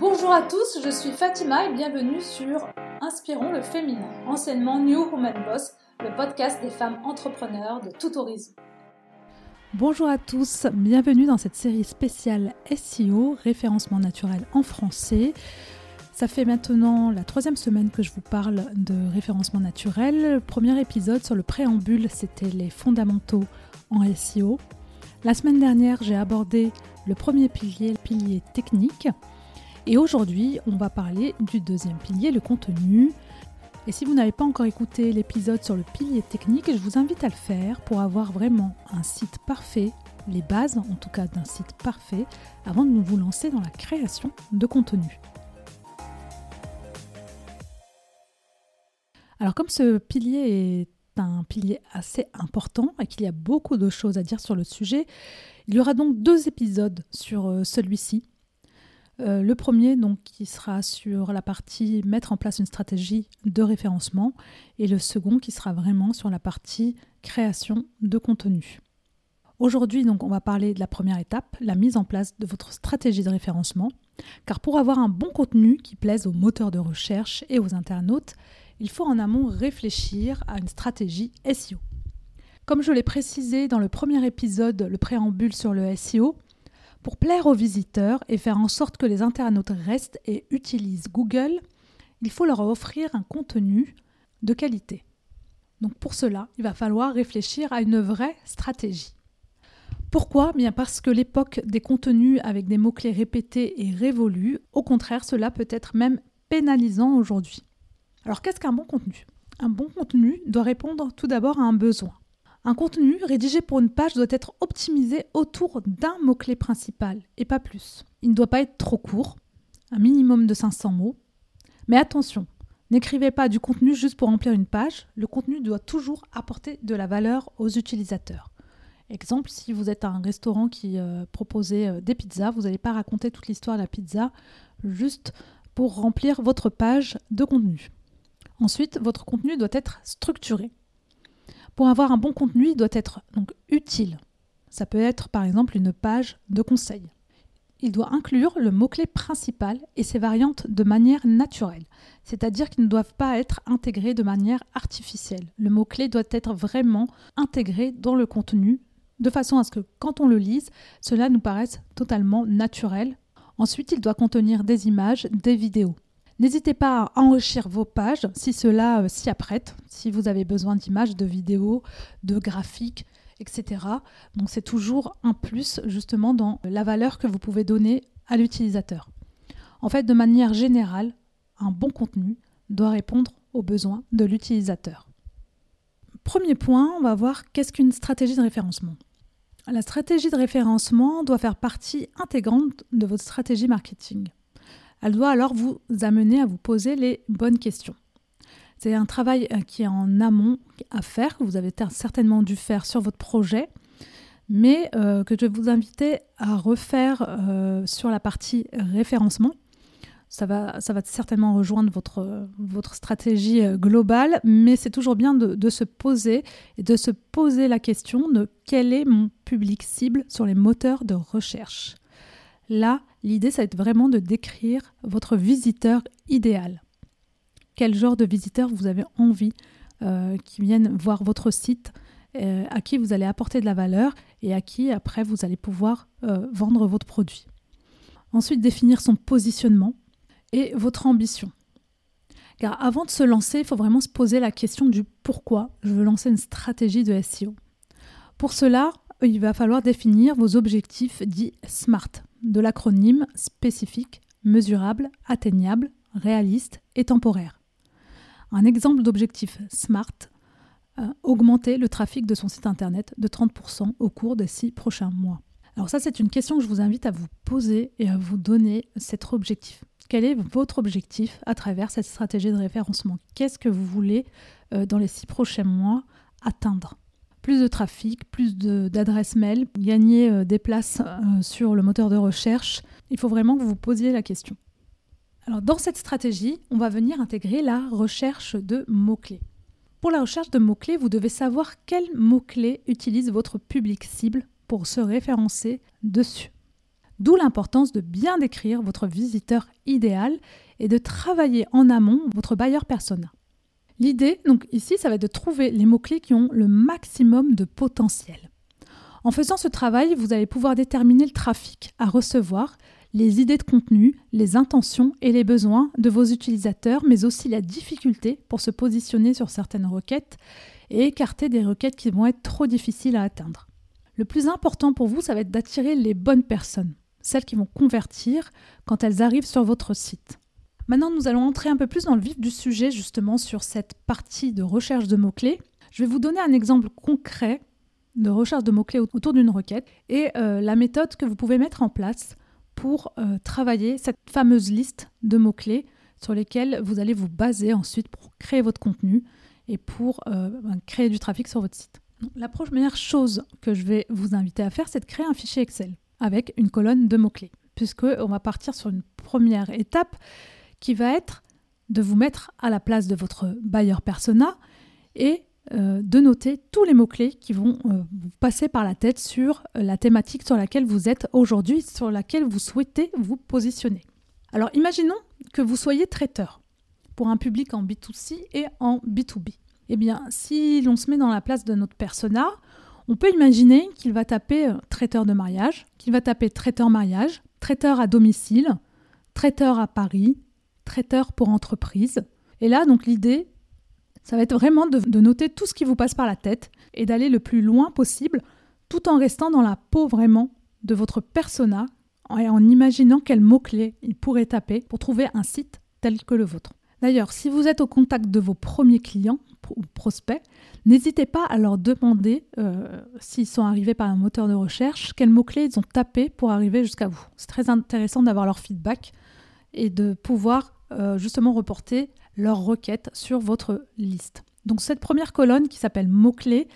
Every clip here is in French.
Bonjour à tous, je suis Fatima et bienvenue sur Inspirons le féminin, enseignement New Woman Boss, le podcast des femmes entrepreneurs de tout horizon. Bonjour à tous, bienvenue dans cette série spéciale SEO, référencement naturel en français. Ça fait maintenant la troisième semaine que je vous parle de référencement naturel. Premier épisode sur le préambule, c'était les fondamentaux en SEO. La semaine dernière, j'ai abordé le premier pilier, le pilier technique. Et aujourd'hui, on va parler du deuxième pilier, le contenu. Et si vous n'avez pas encore écouté l'épisode sur le pilier technique, je vous invite à le faire pour avoir vraiment un site parfait, les bases en tout cas d'un site parfait, avant de vous lancer dans la création de contenu. Alors comme ce pilier est un pilier assez important et qu'il y a beaucoup de choses à dire sur le sujet, il y aura donc deux épisodes sur euh, celui-ci. Euh, le premier, donc, qui sera sur la partie mettre en place une stratégie de référencement, et le second qui sera vraiment sur la partie création de contenu. Aujourd'hui, donc, on va parler de la première étape, la mise en place de votre stratégie de référencement. Car pour avoir un bon contenu qui plaise aux moteurs de recherche et aux internautes, il faut en amont réfléchir à une stratégie SEO. Comme je l'ai précisé dans le premier épisode, le préambule sur le SEO, pour plaire aux visiteurs et faire en sorte que les internautes restent et utilisent Google, il faut leur offrir un contenu de qualité. Donc pour cela, il va falloir réfléchir à une vraie stratégie. Pourquoi? Bien parce que l'époque des contenus avec des mots-clés répétés est révolue. Au contraire, cela peut être même pénalisant aujourd'hui. Alors qu'est-ce qu'un bon contenu? Un bon contenu doit répondre tout d'abord à un besoin. Un contenu rédigé pour une page doit être optimisé autour d'un mot-clé principal et pas plus. Il ne doit pas être trop court, un minimum de 500 mots. Mais attention, n'écrivez pas du contenu juste pour remplir une page, le contenu doit toujours apporter de la valeur aux utilisateurs. Exemple, si vous êtes un restaurant qui euh, proposait euh, des pizzas, vous n'allez pas raconter toute l'histoire de la pizza juste pour remplir votre page de contenu. Ensuite, votre contenu doit être structuré. Pour avoir un bon contenu, il doit être donc utile. Ça peut être par exemple une page de conseil. Il doit inclure le mot-clé principal et ses variantes de manière naturelle, c'est-à-dire qu'ils ne doivent pas être intégrés de manière artificielle. Le mot-clé doit être vraiment intégré dans le contenu de façon à ce que quand on le lise, cela nous paraisse totalement naturel. Ensuite, il doit contenir des images, des vidéos. N'hésitez pas à enrichir vos pages si cela euh, s'y apprête, si vous avez besoin d'images, de vidéos, de graphiques, etc. Donc c'est toujours un plus justement dans la valeur que vous pouvez donner à l'utilisateur. En fait, de manière générale, un bon contenu doit répondre aux besoins de l'utilisateur. Premier point, on va voir qu'est-ce qu'une stratégie de référencement. La stratégie de référencement doit faire partie intégrante de votre stratégie marketing. Elle doit alors vous amener à vous poser les bonnes questions. C'est un travail euh, qui est en amont à faire, que vous avez certainement dû faire sur votre projet, mais euh, que je vais vous inviter à refaire euh, sur la partie référencement. Ça va, ça certainement rejoindre votre, stratégie globale, mais c'est toujours bien de, de, se poser et de se poser la question de quel est mon public cible sur les moteurs de recherche. Là, l'idée, ça va être vraiment de décrire votre visiteur idéal. Quel genre de visiteur vous avez envie euh, qui viennent voir votre site, euh, à qui vous allez apporter de la valeur et à qui après vous allez pouvoir euh, vendre votre produit. Ensuite, définir son positionnement et votre ambition. Car avant de se lancer, il faut vraiment se poser la question du pourquoi je veux lancer une stratégie de SEO. Pour cela, il va falloir définir vos objectifs dits SMART de l'acronyme spécifique, mesurable, atteignable, réaliste et temporaire. Un exemple d'objectif SMART, euh, augmenter le trafic de son site internet de 30% au cours des six prochains mois. Alors ça, c'est une question que je vous invite à vous poser et à vous donner cet objectif. Quel est votre objectif à travers cette stratégie de référencement? Qu'est-ce que vous voulez euh, dans les six prochains mois atteindre? Plus de trafic, plus d'adresses mail, gagner euh, des places euh, sur le moteur de recherche. Il faut vraiment que vous posiez la question. Alors dans cette stratégie, on va venir intégrer la recherche de mots-clés. Pour la recherche de mots-clés, vous devez savoir quels mots-clés utilise votre public cible pour se référencer dessus. D'où l'importance de bien décrire votre visiteur idéal et de travailler en amont votre bailleur persona. L'idée, donc ici, ça va être de trouver les mots-clés qui ont le maximum de potentiel. En faisant ce travail, vous allez pouvoir déterminer le trafic à recevoir, les idées de contenu, les intentions et les besoins de vos utilisateurs, mais aussi la difficulté pour se positionner sur certaines requêtes et écarter des requêtes qui vont être trop difficiles à atteindre. Le plus important pour vous, ça va être d'attirer les bonnes personnes, celles qui vont convertir quand elles arrivent sur votre site. Maintenant, nous allons entrer un peu plus dans le vif du sujet, justement, sur cette partie de recherche de mots-clés. Je vais vous donner un exemple concret de recherche de mots-clés autour d'une requête et euh, la méthode que vous pouvez mettre en place pour euh, travailler cette fameuse liste de mots-clés sur lesquels vous allez vous baser ensuite pour créer votre contenu et pour euh, ben, créer du trafic sur votre site. La première chose que je vais vous inviter à faire, c'est de créer un fichier Excel avec une colonne de mots-clés, puisqu'on va partir sur une première étape qui va être de vous mettre à la place de votre bailleur persona et euh, de noter tous les mots-clés qui vont euh, vous passer par la tête sur euh, la thématique sur laquelle vous êtes aujourd'hui, sur laquelle vous souhaitez vous positionner. Alors imaginons que vous soyez traiteur pour un public en B2C et en B2B. Eh bien, si l'on se met dans la place de notre persona, on peut imaginer qu'il va taper traiteur de mariage, qu'il va taper traiteur mariage, traiteur à domicile, traiteur à Paris, traiteur pour entreprise. Et là, donc l'idée, ça va être vraiment de, noter tout ce qui vous passe par la tête et d'aller le plus loin possible tout en restant dans la peau vraiment de votre persona et en imaginant quels mots-clés il pourrait taper pour trouver un site tel que le vôtre. D'ailleurs, si vous êtes au contact de vos premiers clients ou prospects, n'hésitez pas à leur demander euh, s'ils sont arrivés par un moteur de recherche, quels mots-clés ils ont tapé pour arriver jusqu'à vous. C'est très intéressant d'avoir leur feedback et de pouvoir euh, justement reporter leurs requêtes sur votre liste. Donc cette première colonne qui s'appelle mots-clés,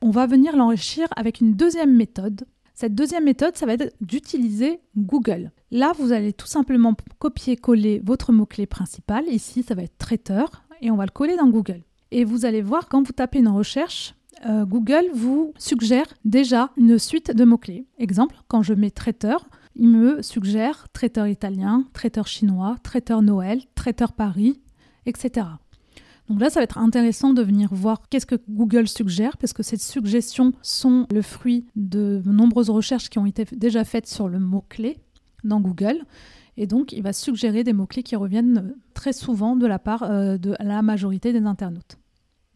on va venir l'enrichir avec une deuxième méthode. Cette deuxième méthode, ça va être d'utiliser Google. Là, vous allez tout simplement copier-coller votre mot-clé principal. Ici, ça va être traiteur et on va le coller dans Google. Et vous allez voir quand vous tapez une recherche, euh, Google vous suggère déjà une suite de mots-clés. Exemple, quand je mets traiteur, il me suggère traiteur italien, traiteur chinois, traiteur Noël, traiteur Paris, etc. Donc là, ça va être intéressant de venir voir qu'est-ce que Google suggère, parce que ces suggestions sont le fruit de nombreuses recherches qui ont été déjà faites sur le mot-clé dans Google. Et donc, il va suggérer des mots-clés qui reviennent très souvent de la part euh, de la majorité des internautes.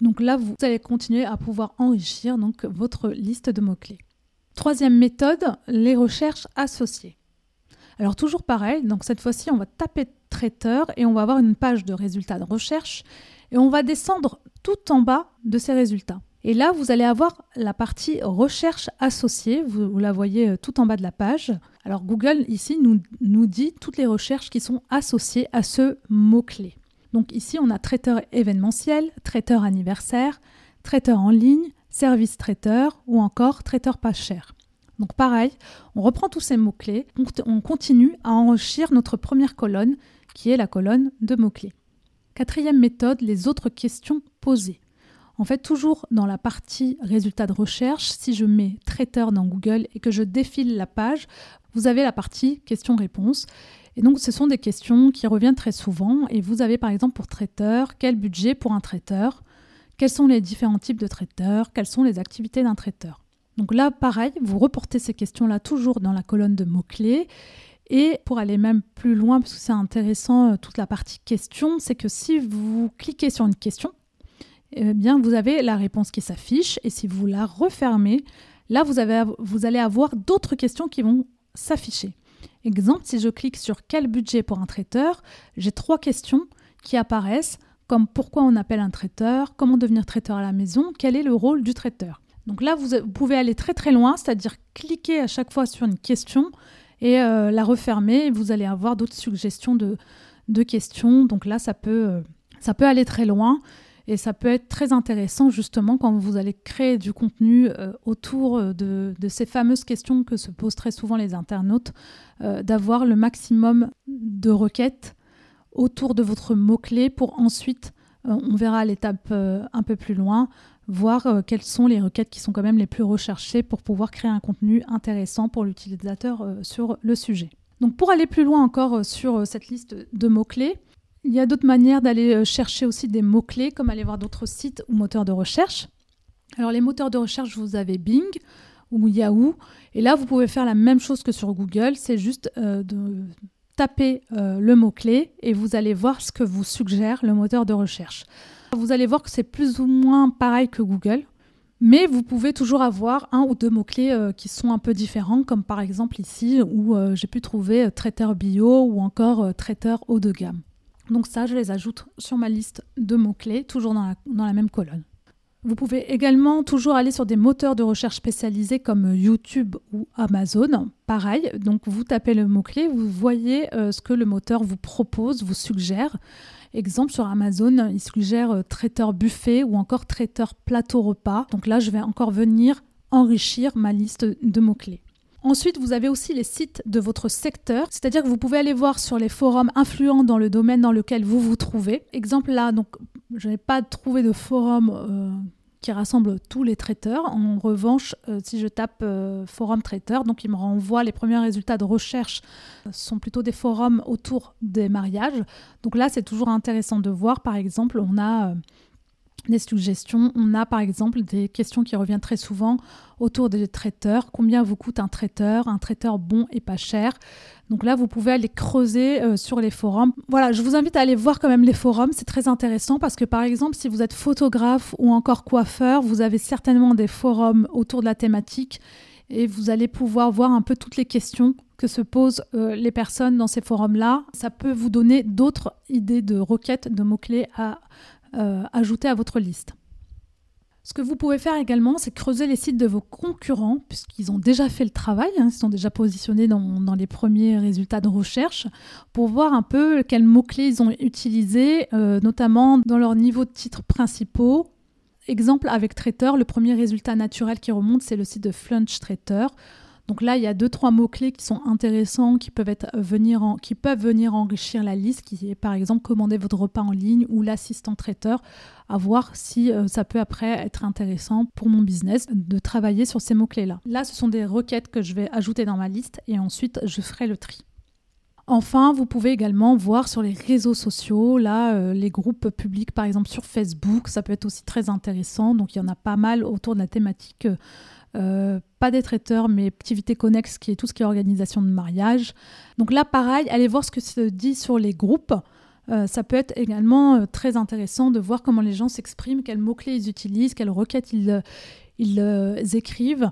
Donc là, vous allez continuer à pouvoir enrichir donc, votre liste de mots-clés. Troisième méthode, les recherches associées. Alors toujours pareil, donc cette fois-ci on va taper traiteur et on va avoir une page de résultats de recherche et on va descendre tout en bas de ces résultats. Et là, vous allez avoir la partie recherche associée, vous, la voyez euh, tout en bas de la page. Alors Google ici nous, nous dit toutes les recherches qui sont associées à ce mot-clé. Donc ici, on a traiteur événementiel, traiteur anniversaire, traiteur en ligne, service traiteur ou encore traiteur pas cher. Donc pareil, on reprend tous ces mots-clés, on continue à enrichir notre première colonne qui est la colonne de mots-clés. Quatrième méthode, les autres questions posées. En fait, toujours dans la partie résultats de recherche, si je mets traiteur dans Google et que je défile la page, vous avez la partie questions-réponses. Et donc, ce sont des questions qui reviennent très souvent. Et vous avez par exemple pour traiteur, quel budget pour un traiteur? Quels sont les différents types de traiteurs? Quelles sont les activités d'un traiteur? Donc là, pareil, vous reportez ces questions-là toujours dans la colonne de mots-clés. Et pour aller même plus loin, parce que c'est intéressant, euh, toute la partie questions, c'est que si vous cliquez sur une question, eh bien, vous avez la réponse qui s'affiche. Et si vous la refermez, là, vous, vous allez avoir d'autres questions qui vont s'afficher. Exemple, si je clique sur quel budget pour un traiteur, j'ai trois questions qui apparaissent comme pourquoi on appelle un traiteur, comment devenir traiteur à la maison, quel est le rôle du traiteur. Donc là, vous, pouvez aller très très loin, c'est-à-dire cliquer à chaque fois sur une question et euh, la refermer. vous allez avoir d'autres suggestions de, questions. Donc là, ça peut, euh, ça peut aller très loin et ça peut être très intéressant justement quand vous allez créer du contenu euh, autour de, ces fameuses questions que se posent très souvent les internautes, d'avoir le maximum de requêtes autour de votre mot-clé pour ensuite, euh, on verra l'étape euh, un peu plus loin, voir euh, quelles sont les requêtes qui sont quand même les plus recherchées pour pouvoir créer un contenu intéressant pour l'utilisateur sur le sujet. Donc pour aller plus loin encore sur cette liste de mots-clés, il y a d'autres manières d'aller chercher aussi des mots-clés, comme aller voir d'autres sites ou moteurs de recherche. Alors les moteurs de recherche, vous avez Bing ou Yahoo, et là vous pouvez faire la même chose que sur Google, c'est juste de taper le mot-clé et vous allez voir ce que vous suggère le moteur de recherche. Vous allez voir que c'est plus ou moins pareil que Google, mais vous pouvez toujours avoir un ou deux mots-clés euh, qui sont un peu différents, comme par exemple ici où euh, j'ai pu trouver euh, traiteur bio ou encore traiteur haut de gamme. Donc ça, je les ajoute sur ma liste de mots-clés, toujours dans la, même colonne. Vous pouvez également toujours aller sur des moteurs de recherche spécialisés comme YouTube ou Amazon. Pareil, donc vous tapez le mot-clé, vous voyez ce que le moteur vous propose, vous suggère. Exemple, sur Amazon, il suggère euh, traiteur buffet ou encore traiteur plateau repas. Donc là, je vais encore venir enrichir ma liste de mots-clés. Ensuite, vous avez aussi les sites de votre secteur, c'est-à-dire que vous pouvez aller voir sur les forums influents dans le domaine dans lequel vous vous trouvez. Exemple là, donc je n'ai pas trouvé de forum euh, qui rassemble tous les traiteurs. En revanche, euh, si je tape euh, forum traiteur, donc il me renvoie les premiers résultats de recherche euh, sont plutôt des forums autour des mariages. Donc là, c'est toujours intéressant de voir. Par exemple, on a des suggestions. On a par exemple des questions qui reviennent très souvent autour des traiteurs. Combien vous coûte un traiteur? Un traiteur bon et pas cher. Donc là, vous pouvez aller creuser euh, sur les forums. Voilà, je vous invite à aller voir quand même les forums. C'est très intéressant parce que par exemple, si vous êtes photographe ou encore coiffeur, vous avez certainement des forums autour de la thématique et vous allez pouvoir voir un peu toutes les questions que se posent euh, les personnes dans ces forums-là. Ça peut vous donner d'autres idées de requêtes, de mots-clés à euh, ajouter à votre liste. Ce que vous pouvez faire également, c'est creuser les sites de vos concurrents, puisqu'ils ont déjà fait le travail, hein, ils sont déjà positionnés dans, les premiers résultats de recherche, pour voir un peu quels mots-clés ils ont utilisés, euh, notamment dans leur niveau de titres principaux. Exemple avec Traiteur, le premier résultat naturel qui remonte, c'est le site de Flunch Traiteur. Donc là, il y a deux, trois mots-clés qui sont intéressants, qui peuvent, être, venir qui peuvent venir enrichir la liste, qui est par exemple commander votre repas en ligne ou l'assistant traiteur, à voir si euh, ça peut après être intéressant pour mon business de travailler sur ces mots-clés-là. Là, ce sont des requêtes que je vais ajouter dans ma liste et ensuite je ferai le tri. Enfin, vous pouvez également voir sur les réseaux sociaux, là, euh, les groupes publics, par exemple sur Facebook, ça peut être aussi très intéressant. Donc, il y en a pas mal autour de la thématique euh, euh, pas des traiteurs, mais activité connexe, qui est tout ce qui est organisation de mariage. Donc là, pareil, allez voir ce que se dit sur les groupes. Euh, ça peut être également euh, très intéressant de voir comment les gens s'expriment, quels mots-clés ils utilisent, quelles requêtes ils, ils écrivent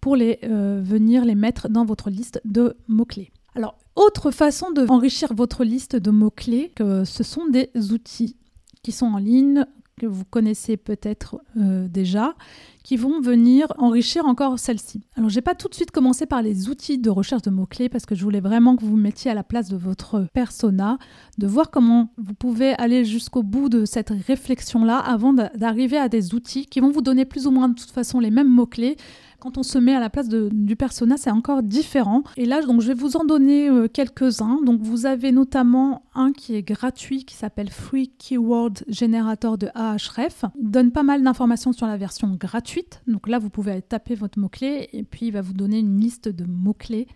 pour les, venir les mettre dans votre liste de mots-clés. Alors, autre façon de enrichir votre liste de mots-clés, ce sont des outils qui sont en ligne, vous connaissez peut-être déjà, qui vont venir enrichir encore celle-ci. Alors, j'ai pas tout de suite commencé par les outils de recherche de mots-clés parce que je voulais vraiment que vous vous mettiez à la place de votre persona, de voir comment vous pouvez aller jusqu'au bout de cette réflexion-là avant d'arriver à des outils qui vont vous donner plus ou moins de toute façon les mêmes mots-clés, quand on se met à la place du persona, c'est encore différent. Et là, donc, je vais vous en donner euh, quelques-uns. Donc, vous avez notamment un qui est gratuit, qui s'appelle Free Keyword Generator de Ahref. Il donne pas mal d'informations sur la version gratuite. Donc là, vous pouvez taper votre mot-clé et puis il va vous donner une liste de mots-clés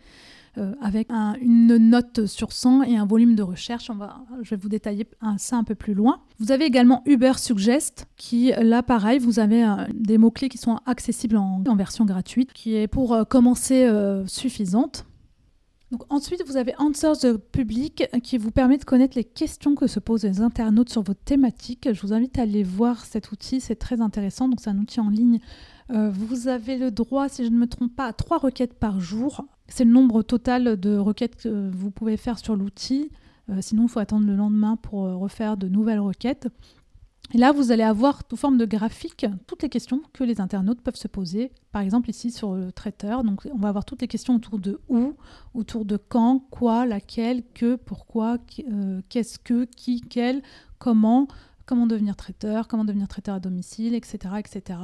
euh, avec une note sur 100 et un volume de recherche. Je vais vous détailler ça un peu plus loin. Vous avez également Uber Suggest, qui là pareil, vous avez euh, des mots-clés qui sont accessibles en, version gratuite, qui est pour euh, commencer suffisante. Donc ensuite, vous avez Answers the Public qui vous permet de connaître les questions que se posent les internautes sur votre thématique. Je vous invite à aller voir cet outil, c'est très intéressant. Donc c'est un outil en ligne. vous avez le droit, si je ne me trompe pas, à trois requêtes par jour. C'est le nombre total de requêtes que vous pouvez faire sur l'outil. Euh, sinon, il faut attendre le lendemain pour euh, refaire de nouvelles requêtes. Et là, vous allez avoir sous forme de graphique toutes les questions que les internautes peuvent se poser. Par exemple, ici sur le traiteur, donc on va avoir toutes les questions autour de où, autour de quand, quoi, laquelle, que, pourquoi, euh, qu'est-ce que, qui, quel, comment, comment devenir traiteur, comment devenir traiteur à domicile, etc., etc.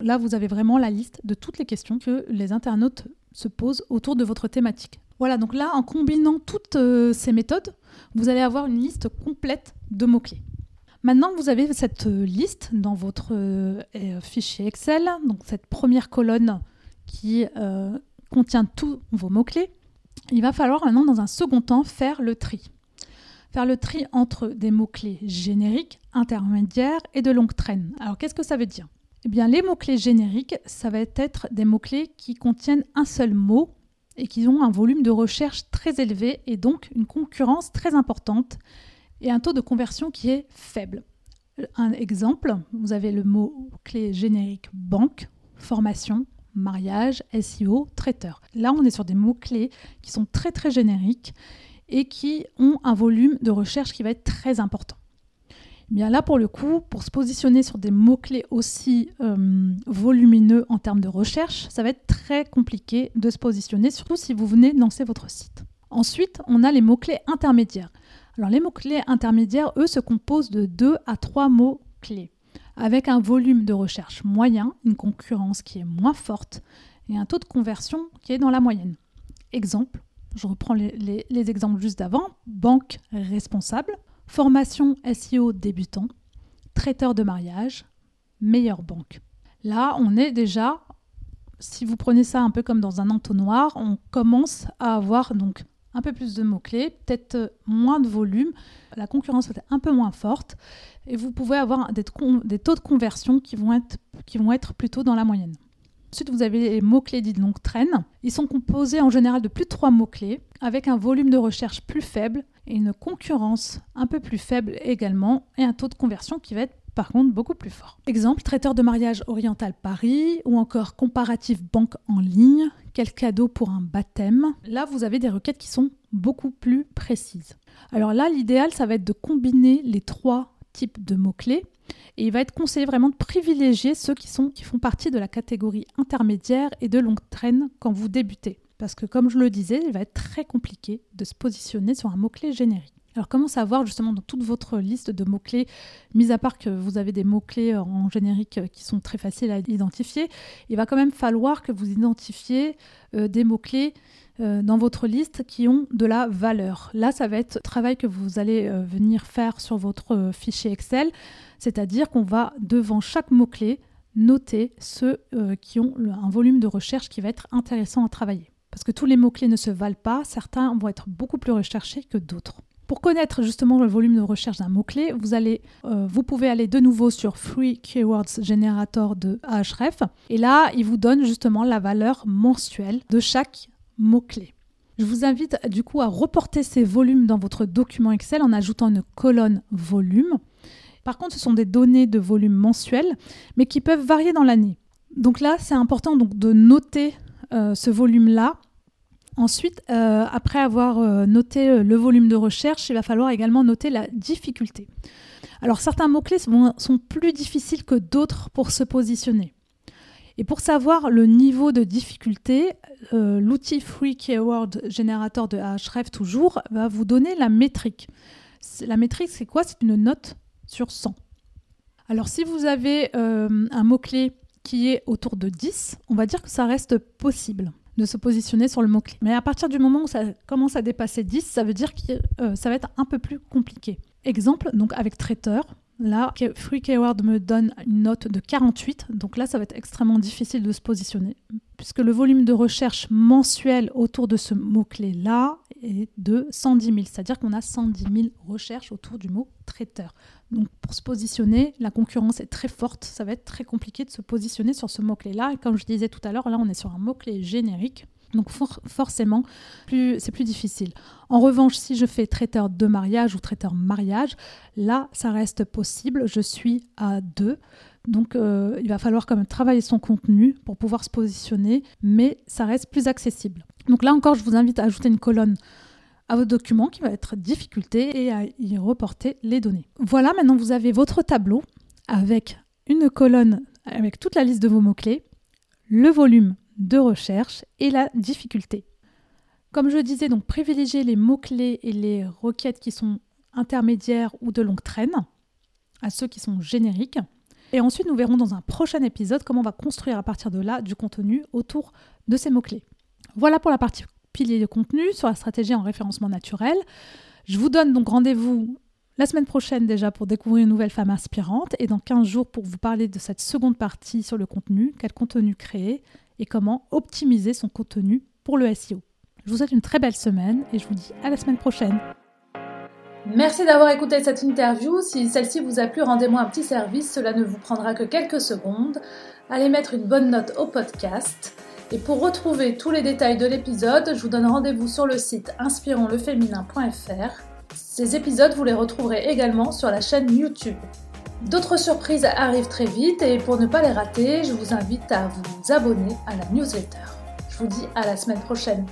Là, vous avez vraiment la liste de toutes les questions que les internautes se pose autour de votre thématique. Voilà, donc là, en combinant toutes euh, ces méthodes, vous allez avoir une liste complète de mots-clés. Maintenant, vous avez cette liste dans votre euh, fichier Excel, donc cette première colonne qui euh, contient tous vos mots-clés. Il va falloir maintenant, dans un second temps, faire le tri. Faire le tri entre des mots-clés génériques, intermédiaires et de longue traîne. Alors, qu'est-ce que ça veut dire? Eh bien, les mots-clés génériques, ça va être des mots-clés qui contiennent un seul mot et qui ont un volume de recherche très élevé et donc une concurrence très importante et un taux de conversion qui est faible. Un exemple, vous avez le mot-clé générique banque, formation, mariage, SEO, traiteur. Là, on est sur des mots-clés qui sont très très génériques et qui ont un volume de recherche qui va être très important. Eh bien là, pour le coup, pour se positionner sur des mots-clés aussi euh, volumineux en termes de recherche, ça va être très compliqué de se positionner, surtout si vous venez de lancer votre site. Ensuite, on a les mots-clés intermédiaires. Alors les mots-clés intermédiaires, eux, se composent de deux à trois mots-clés, avec un volume de recherche moyen, une concurrence qui est moins forte et un taux de conversion qui est dans la moyenne. Exemple, je reprends les, les exemples juste d'avant, banque responsable, formation SEO débutant, traiteur de mariage, meilleure banque. Là, on est déjà, si vous prenez ça un peu comme dans un entonnoir, on commence à avoir donc un peu plus de mots-clés, peut-être moins de volume, la concurrence être un peu moins forte et vous pouvez avoir des, taux de conversion qui vont être plutôt dans la moyenne. Ensuite, vous avez les mots-clés dits de longue traîne. Ils sont composés en général de plus de trois mots-clés, avec un volume de recherche plus faible et une concurrence un peu plus faible également, et un taux de conversion qui va être par contre beaucoup plus fort. Exemple, traiteur de mariage oriental Paris ou encore comparatif banque en ligne, quel cadeau pour un baptême. Là, vous avez des requêtes qui sont beaucoup plus précises. Alors là, l'idéal, ça va être de combiner les trois types de mots-clés et il va être conseillé vraiment de privilégier ceux qui, sont, qui font partie de la catégorie intermédiaire et de longue traîne quand vous débutez. Parce que comme je le disais, il va être très compliqué de se positionner sur un mot-clé générique. Alors comment savoir justement dans toute votre liste de mots-clés, mis à part que vous avez des mots-clés en générique qui sont très faciles à identifier, il va quand même falloir que vous identifiez euh, des mots-clés euh, dans votre liste qui ont de la valeur. Là, ça va être travail que vous allez euh, venir faire sur votre fichier Excel, c'est-à-dire qu'on va devant chaque mot-clé noter ceux qui ont un volume de recherche qui va être intéressant à travailler. Parce que tous les mots-clés ne se valent pas, certains vont être beaucoup plus recherchés que d'autres. Pour connaître justement le volume de recherche d'un mot-clé, vous, allez, euh, vous pouvez aller de nouveau sur Free Keywords Generator de Ahref. Et là, il vous donne justement la valeur mensuelle de chaque mot-clé. Je vous invite du coup à reporter ces volumes dans votre document Excel en ajoutant une colonne volume. Par contre, ce sont des données de volume mensuel, mais qui peuvent varier dans l'année. Donc là, c'est important donc, de noter euh, ce volume-là Ensuite, euh, après avoir euh, noté le volume de recherche, il va falloir également noter la difficulté. Alors certains mots-clés sont, plus difficiles que d'autres pour se positionner. Et pour savoir le niveau de difficulté, l'outil Free Keyword Generator de Ahrefs toujours va vous donner la métrique. La métrique, c'est quoi? C'est une note sur 100. Alors si vous avez un mot-clé qui est autour de 10, on va dire que ça reste possible de se positionner sur le mot-clé. Mais à partir du moment où ça commence à dépasser 10, ça veut dire que euh, ça va être un peu plus compliqué. Exemple, donc avec traiteur, Là, Free Keyword me donne une note de 48, donc là, ça va être extrêmement difficile de se positionner, puisque le volume de recherche mensuel autour de ce mot-clé-là est de 110 000, c'est-à-dire qu'on a 110 000 recherches autour du mot traiteur. Donc pour se positionner, la concurrence est très forte, ça va être très compliqué de se positionner sur ce mot-clé-là. Et comme je disais tout à l'heure, là on est sur un mot-clé générique. Donc forcément, c'est plus difficile. En revanche, si je fais traiteur de mariage ou traiteur mariage, là, ça reste possible. Je suis à deux. Donc euh, il va falloir quand même travailler son contenu pour pouvoir se positionner, mais ça reste plus accessible. Donc là encore, je vous invite à ajouter une colonne à votre document qui va être difficulté et à y reporter les données. Voilà, maintenant vous avez votre tableau avec une colonne avec toute la liste de vos mots-clés, le volume de recherche et la difficulté. Comme je disais, donc privilégier les mots-clés et les requêtes qui sont intermédiaires ou de longue traîne à ceux qui sont génériques. Et ensuite, nous verrons dans un prochain épisode comment on va construire à partir de là du contenu autour de ces mots-clés. Voilà pour la partie pilier de contenu sur la stratégie en référencement naturel. Je vous donne donc rendez-vous La semaine prochaine déjà pour découvrir une nouvelle femme inspirante et dans 15 jours pour vous parler de cette seconde partie sur le contenu, quel contenu créer et comment optimiser son contenu pour le SEO. Je vous souhaite une très belle semaine et je vous dis à la semaine prochaine. Merci d'avoir écouté cette interview. Si celle-ci vous a plu, rendez-moi un petit service. Cela ne vous prendra que quelques secondes. Allez mettre une bonne note au podcast. Et pour retrouver tous les détails de l'épisode, je vous donne rendez-vous sur le site inspironsleféminin.fr. Ces épisodes, vous les retrouverez également sur la chaîne YouTube. D'autres surprises arrivent très vite et pour ne pas les rater, je vous invite à vous abonner à la newsletter. Je vous dis à la semaine prochaine.